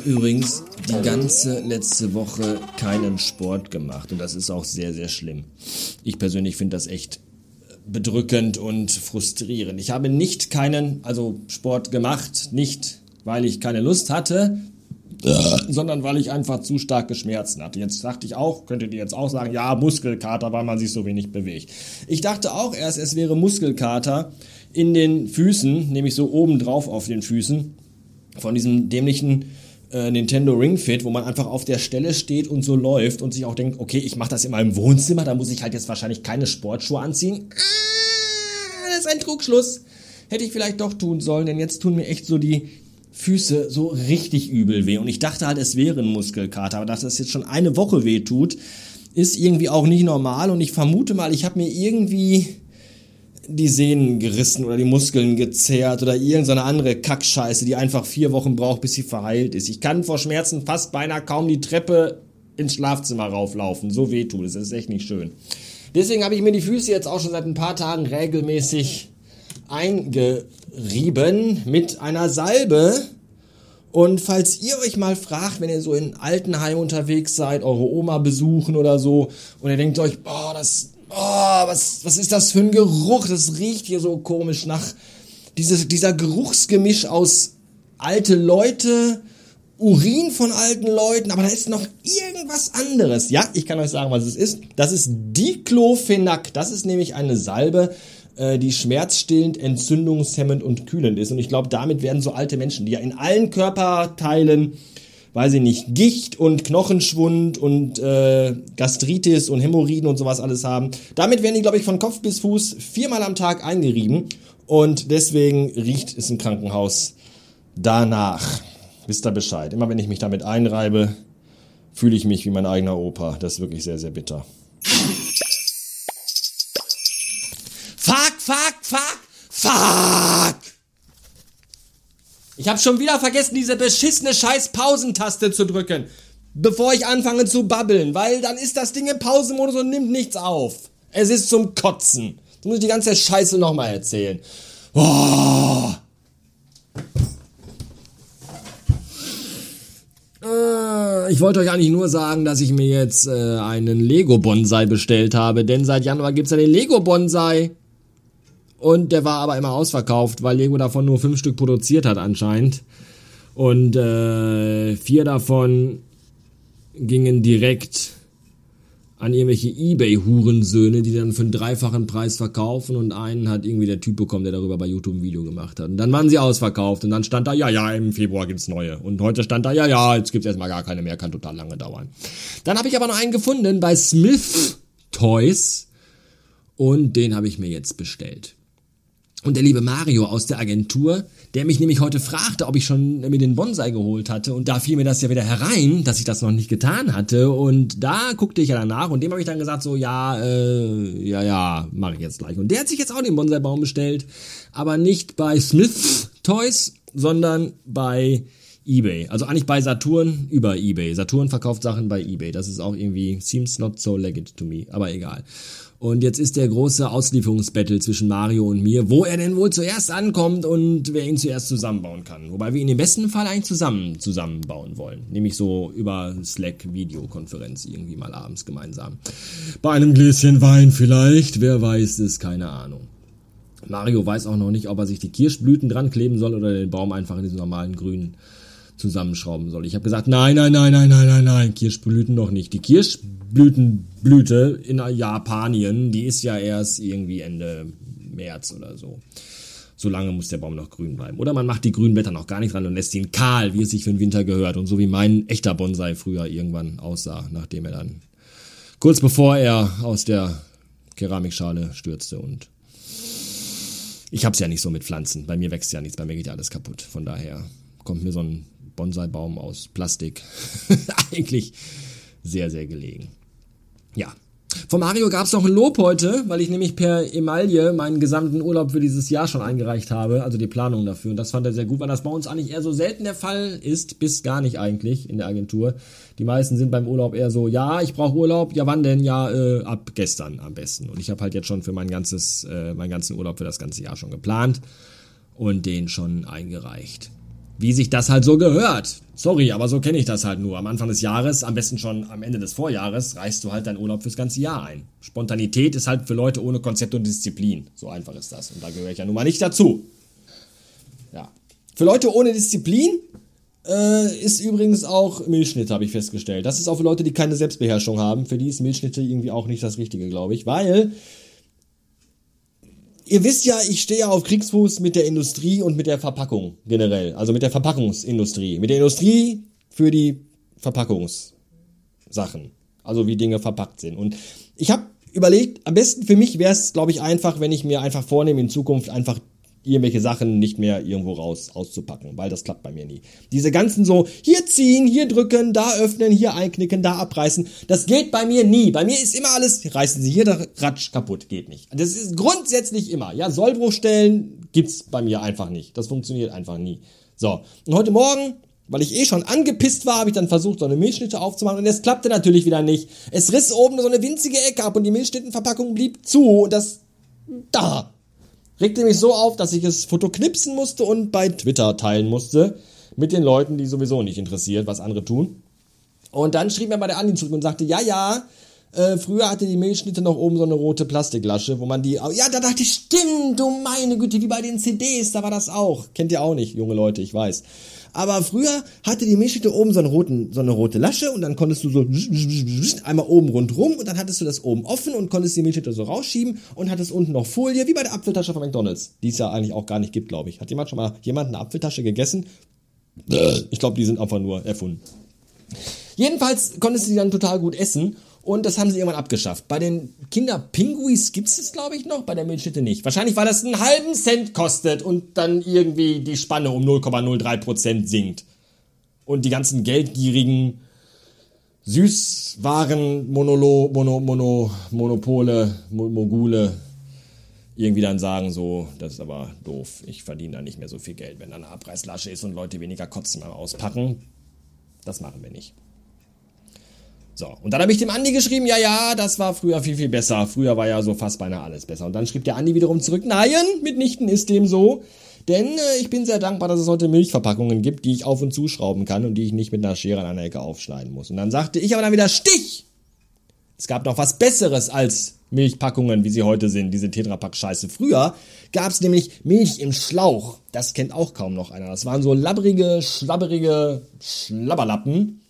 habe übrigens die ganze letzte Woche keinen Sport gemacht und das ist auch sehr, sehr schlimm. Ich persönlich finde das echt bedrückend und frustrierend. Ich habe nicht keinen, also Sport gemacht, nicht weil ich keine Lust hatte, sondern weil ich einfach zu starke Schmerzen hatte. Jetzt dachte ich auch, könntet ihr jetzt auch sagen, ja, Muskelkater, weil man sich so wenig bewegt. Ich dachte auch erst, es wäre Muskelkater in den Füßen, nämlich so oben drauf auf den Füßen, von diesem dämlichen äh, Nintendo Ring Fit, wo man einfach auf der Stelle steht und so läuft und sich auch denkt, okay, ich mache das in meinem Wohnzimmer, da muss ich halt jetzt wahrscheinlich keine Sportschuhe anziehen. Ah, das ist ein Trugschluss. Hätte ich vielleicht doch tun sollen, denn jetzt tun mir echt so die Füße so richtig übel weh. Und ich dachte halt, es wäre ein Muskelkater, aber dass das jetzt schon eine Woche weh tut, ist irgendwie auch nicht normal. Und ich vermute mal, ich habe mir irgendwie die Sehnen gerissen oder die Muskeln gezerrt oder irgendeine andere Kackscheiße, die einfach vier Wochen braucht, bis sie verheilt ist. Ich kann vor Schmerzen fast beinahe kaum die Treppe ins Schlafzimmer rauflaufen. So weh tut es. Das ist echt nicht schön. Deswegen habe ich mir die Füße jetzt auch schon seit ein paar Tagen regelmäßig eingerieben mit einer Salbe. Und falls ihr euch mal fragt, wenn ihr so in Altenheim unterwegs seid, eure Oma besuchen oder so, und ihr denkt euch, boah, das oh, was, was ist das für ein Geruch? Das riecht hier so komisch nach dieses, dieser Geruchsgemisch aus alte Leute, Urin von alten Leuten, aber da ist noch irgendwas anderes. Ja, ich kann euch sagen, was es ist. Das ist Diclofenac. Das ist nämlich eine Salbe, äh, die schmerzstillend, entzündungshemmend und kühlend ist. Und ich glaube, damit werden so alte Menschen, die ja in allen Körperteilen weiß ich nicht, Gicht und Knochenschwund und äh, Gastritis und Hämorrhoiden und sowas alles haben. Damit werden die, glaube ich, von Kopf bis Fuß viermal am Tag eingerieben und deswegen riecht es im Krankenhaus danach. Wisst ihr Bescheid. Immer wenn ich mich damit einreibe, fühle ich mich wie mein eigener Opa. Das ist wirklich sehr, sehr bitter. Fuck, fuck, fuck, fuck! Ich habe schon wieder vergessen, diese beschissene scheiß Pausentaste zu drücken, bevor ich anfange zu babbeln, weil dann ist das Ding im Pausenmodus und nimmt nichts auf. Es ist zum Kotzen. Du musst die ganze Scheiße nochmal erzählen. Oh. Ich wollte euch eigentlich nur sagen, dass ich mir jetzt äh, einen Lego Bonsai bestellt habe, denn seit Januar gibt's ja den Lego Bonsai. Und der war aber immer ausverkauft, weil Lego davon nur fünf Stück produziert hat anscheinend. Und äh, vier davon gingen direkt an irgendwelche Ebay-Hurensöhne, die dann für einen dreifachen Preis verkaufen und einen hat irgendwie der Typ bekommen, der darüber bei YouTube ein Video gemacht hat. Und dann waren sie ausverkauft und dann stand da, ja, ja, im Februar gibt's neue. Und heute stand da, ja, ja, jetzt gibt's erstmal gar keine mehr, kann total lange dauern. Dann habe ich aber noch einen gefunden bei Smith Toys und den habe ich mir jetzt bestellt. Und der liebe Mario aus der Agentur, der mich nämlich heute fragte, ob ich schon mir den Bonsai geholt hatte. Und da fiel mir das ja wieder herein, dass ich das noch nicht getan hatte. Und da guckte ich ja danach und dem habe ich dann gesagt, so, ja, äh, ja, ja, mache ich jetzt gleich. Und der hat sich jetzt auch den Bonsai-Baum bestellt. Aber nicht bei Smith Toys, sondern bei eBay. Also eigentlich bei Saturn über eBay. Saturn verkauft Sachen bei eBay. Das ist auch irgendwie, seems not so legit to me. Aber egal. Und jetzt ist der große Auslieferungsbattle zwischen Mario und mir, wo er denn wohl zuerst ankommt und wer ihn zuerst zusammenbauen kann. Wobei wir ihn im besten Fall eigentlich zusammen zusammenbauen wollen. Nämlich so über Slack-Videokonferenz irgendwie mal abends gemeinsam. Bei einem Gläschen Wein vielleicht, wer weiß es, keine Ahnung. Mario weiß auch noch nicht, ob er sich die Kirschblüten dran kleben soll oder den Baum einfach in diesen normalen grünen zusammenschrauben soll. Ich habe gesagt, nein, nein, nein, nein, nein, nein, nein, Kirschblüten noch nicht. Die Kirschblütenblüte in Japanien, die ist ja erst irgendwie Ende März oder so. So lange muss der Baum noch grün bleiben. Oder man macht die grünen Blätter noch gar nicht dran und lässt ihn kahl, wie es sich für den Winter gehört. Und so wie mein echter Bonsai früher irgendwann aussah, nachdem er dann kurz bevor er aus der Keramikschale stürzte und ich hab's ja nicht so mit Pflanzen. Bei mir wächst ja nichts, bei mir geht ja alles kaputt. Von daher kommt mir so ein Bonsai-Baum aus Plastik eigentlich sehr, sehr gelegen. Ja. Von Mario gab es noch ein Lob heute, weil ich nämlich per Emaille meinen gesamten Urlaub für dieses Jahr schon eingereicht habe, also die Planung dafür. Und das fand er sehr gut, weil das bei uns eigentlich eher so selten der Fall ist, bis gar nicht eigentlich in der Agentur. Die meisten sind beim Urlaub eher so, ja, ich brauche Urlaub, ja wann denn? Ja, äh, ab gestern am besten. Und ich habe halt jetzt schon für mein ganzes, äh, meinen ganzen Urlaub für das ganze Jahr schon geplant und den schon eingereicht. Wie sich das halt so gehört. Sorry, aber so kenne ich das halt nur. Am Anfang des Jahres, am besten schon am Ende des Vorjahres, reichst du halt deinen Urlaub fürs ganze Jahr ein. Spontanität ist halt für Leute ohne Konzept und Disziplin. So einfach ist das. Und da gehöre ich ja nun mal nicht dazu. Ja. Für Leute ohne Disziplin äh, ist übrigens auch Milchschnitte, habe ich festgestellt. Das ist auch für Leute, die keine Selbstbeherrschung haben. Für die ist Milchschnitte irgendwie auch nicht das Richtige, glaube ich. Weil Ihr wisst ja, ich stehe ja auf Kriegsfuß mit der Industrie und mit der Verpackung generell. Also mit der Verpackungsindustrie. Mit der Industrie für die Verpackungssachen. Also wie Dinge verpackt sind. Und ich habe überlegt, am besten für mich wäre es, glaube ich, einfach, wenn ich mir einfach vornehme, in Zukunft einfach irgendwelche Sachen nicht mehr irgendwo raus auszupacken, weil das klappt bei mir nie. Diese ganzen so hier ziehen, hier drücken, da öffnen, hier einknicken, da abreißen, das geht bei mir nie. Bei mir ist immer alles, reißen Sie hier der Ratsch kaputt, geht nicht. Das ist grundsätzlich immer. Ja, Sollbruchstellen gibt's bei mir einfach nicht. Das funktioniert einfach nie. So, und heute Morgen weil ich eh schon angepisst war, habe ich dann versucht, so eine Milchschnitte aufzumachen und es klappte natürlich wieder nicht. Es riss oben so eine winzige Ecke ab und die Milchschnittenverpackung blieb zu und das da regte mich so auf, dass ich es Foto knipsen musste und bei Twitter teilen musste. Mit den Leuten, die sowieso nicht interessiert, was andere tun. Und dann schrieb mir mal der Andi zurück und sagte, ja, ja, äh, früher hatte die Milchschnitte noch oben so eine rote Plastiklasche, wo man die, ja, da dachte ich, stimmt, du meine Güte, wie bei den CDs, da war das auch. Kennt ihr auch nicht, junge Leute, ich weiß. Aber früher hatte die Milchschnitte oben so, einen roten, so eine rote Lasche und dann konntest du so einmal oben rundrum und dann hattest du das oben offen und konntest die Milchschnitte so rausschieben und hattest unten noch Folie, wie bei der Apfeltasche von McDonalds, die es ja eigentlich auch gar nicht gibt, glaube ich. Hat jemand schon mal jemand eine Apfeltasche gegessen? Ich glaube, die sind einfach nur erfunden. Jedenfalls konntest du die dann total gut essen und das haben sie irgendwann abgeschafft. Bei den Kinderpinguis gibt es das, glaube ich, noch, bei der Milchschnitte nicht. Wahrscheinlich, weil das einen halben Cent kostet und dann irgendwie die Spanne um 0,03% sinkt. Und die ganzen geldgierigen Süßwaren, Monolo, Mono, Mono, Monopole, Mogule irgendwie dann sagen so, das ist aber doof, ich verdiene da nicht mehr so viel Geld, wenn da eine Abreißlasche ist und Leute weniger kotzen beim Auspacken. Das machen wir nicht. So, und dann habe ich dem Andi geschrieben, ja, ja, das war früher viel, viel besser. Früher war ja so fast beinahe alles besser. Und dann schrieb der Andi wiederum zurück, nein, mitnichten ist dem so. Denn äh, ich bin sehr dankbar, dass es heute Milchverpackungen gibt, die ich auf und zuschrauben kann und die ich nicht mit einer Schere an einer Ecke aufschneiden muss. Und dann sagte ich aber dann wieder, Stich! Es gab noch was Besseres als Milchpackungen, wie sie heute sind, diese Tetrapack-Scheiße. Früher gab es nämlich Milch im Schlauch. Das kennt auch kaum noch einer. Das waren so labbrige, schlabberige Schlabberlappen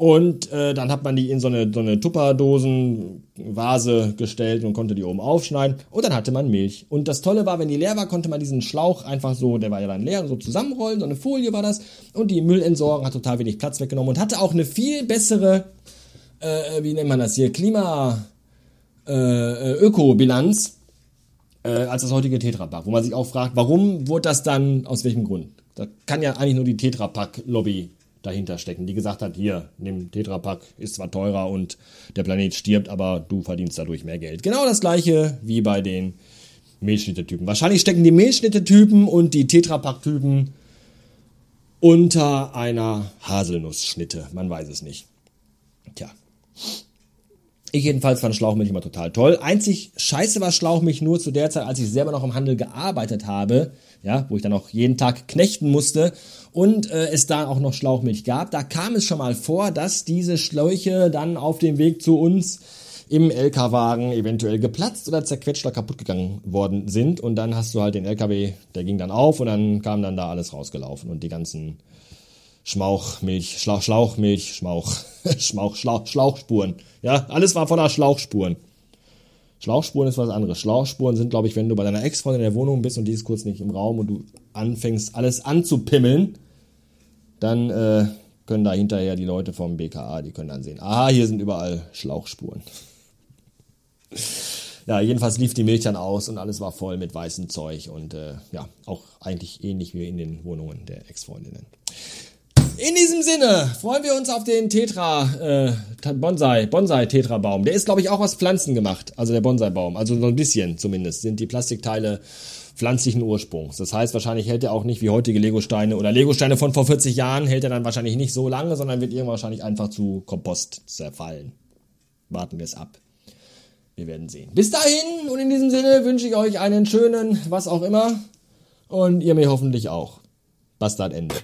und äh, dann hat man die in so eine, so eine Tupperdosen-Vase gestellt und konnte die oben aufschneiden. Und dann hatte man Milch. Und das Tolle war, wenn die leer war, konnte man diesen Schlauch einfach so, der war ja dann leer, so zusammenrollen. So eine Folie war das. Und die Müllentsorgung hat total wenig Platz weggenommen und hatte auch eine viel bessere, äh, wie nennt man das hier, Klima, äh, äh Ökobilanz äh, als das heutige Tetrapack. Wo man sich auch fragt, warum wurde das dann, aus welchem Grund? Da kann ja eigentlich nur die Tetrapack-Lobby dahinter stecken, die gesagt hat, hier, nimm Tetrapack, ist zwar teurer und der Planet stirbt, aber du verdienst dadurch mehr Geld. Genau das gleiche wie bei den Milchschnittetypen. Wahrscheinlich stecken die Milchschnittetypen und die Tetrapack-Typen unter einer Haselnussschnitte. Man weiß es nicht. Tja. Ich jedenfalls fand Schlauchmilch immer total toll. Einzig scheiße war Schlauchmilch nur zu der Zeit, als ich selber noch im Handel gearbeitet habe, ja, wo ich dann auch jeden Tag knechten musste und äh, es da auch noch Schlauchmilch gab. Da kam es schon mal vor, dass diese Schläuche dann auf dem Weg zu uns im LKW-Wagen eventuell geplatzt oder zerquetscht oder kaputt gegangen worden sind. Und dann hast du halt den LKW, der ging dann auf und dann kam dann da alles rausgelaufen und die ganzen Schmauchmilch, Schlauch, Schlauchmilch, Schmauch, Schmauch, Schlauch, Schlauchspuren. Ja, alles war voller Schlauchspuren. Schlauchspuren ist was anderes. Schlauchspuren sind, glaube ich, wenn du bei deiner Ex-Freundin in der Wohnung bist und die ist kurz nicht im Raum und du anfängst, alles anzupimmeln, dann äh, können da hinterher die Leute vom BKA, die können dann sehen, ah, hier sind überall Schlauchspuren. ja, jedenfalls lief die Milch dann aus und alles war voll mit weißem Zeug und äh, ja, auch eigentlich ähnlich wie in den Wohnungen der Ex-Freundinnen. In diesem Sinne freuen wir uns auf den Tetra äh, Bonsai Bonsai Tetra Baum. Der ist glaube ich auch aus Pflanzen gemacht, also der Bonsai Baum, also so ein bisschen zumindest sind die Plastikteile pflanzlichen Ursprungs. Das heißt, wahrscheinlich hält er auch nicht wie heutige Legosteine oder Legosteine von vor 40 Jahren hält er dann wahrscheinlich nicht so lange, sondern wird irgendwann wahrscheinlich einfach zu Kompost zerfallen. Warten wir es ab. Wir werden sehen. Bis dahin und in diesem Sinne wünsche ich euch einen schönen, was auch immer und ihr mir hoffentlich auch. Bastard Ende.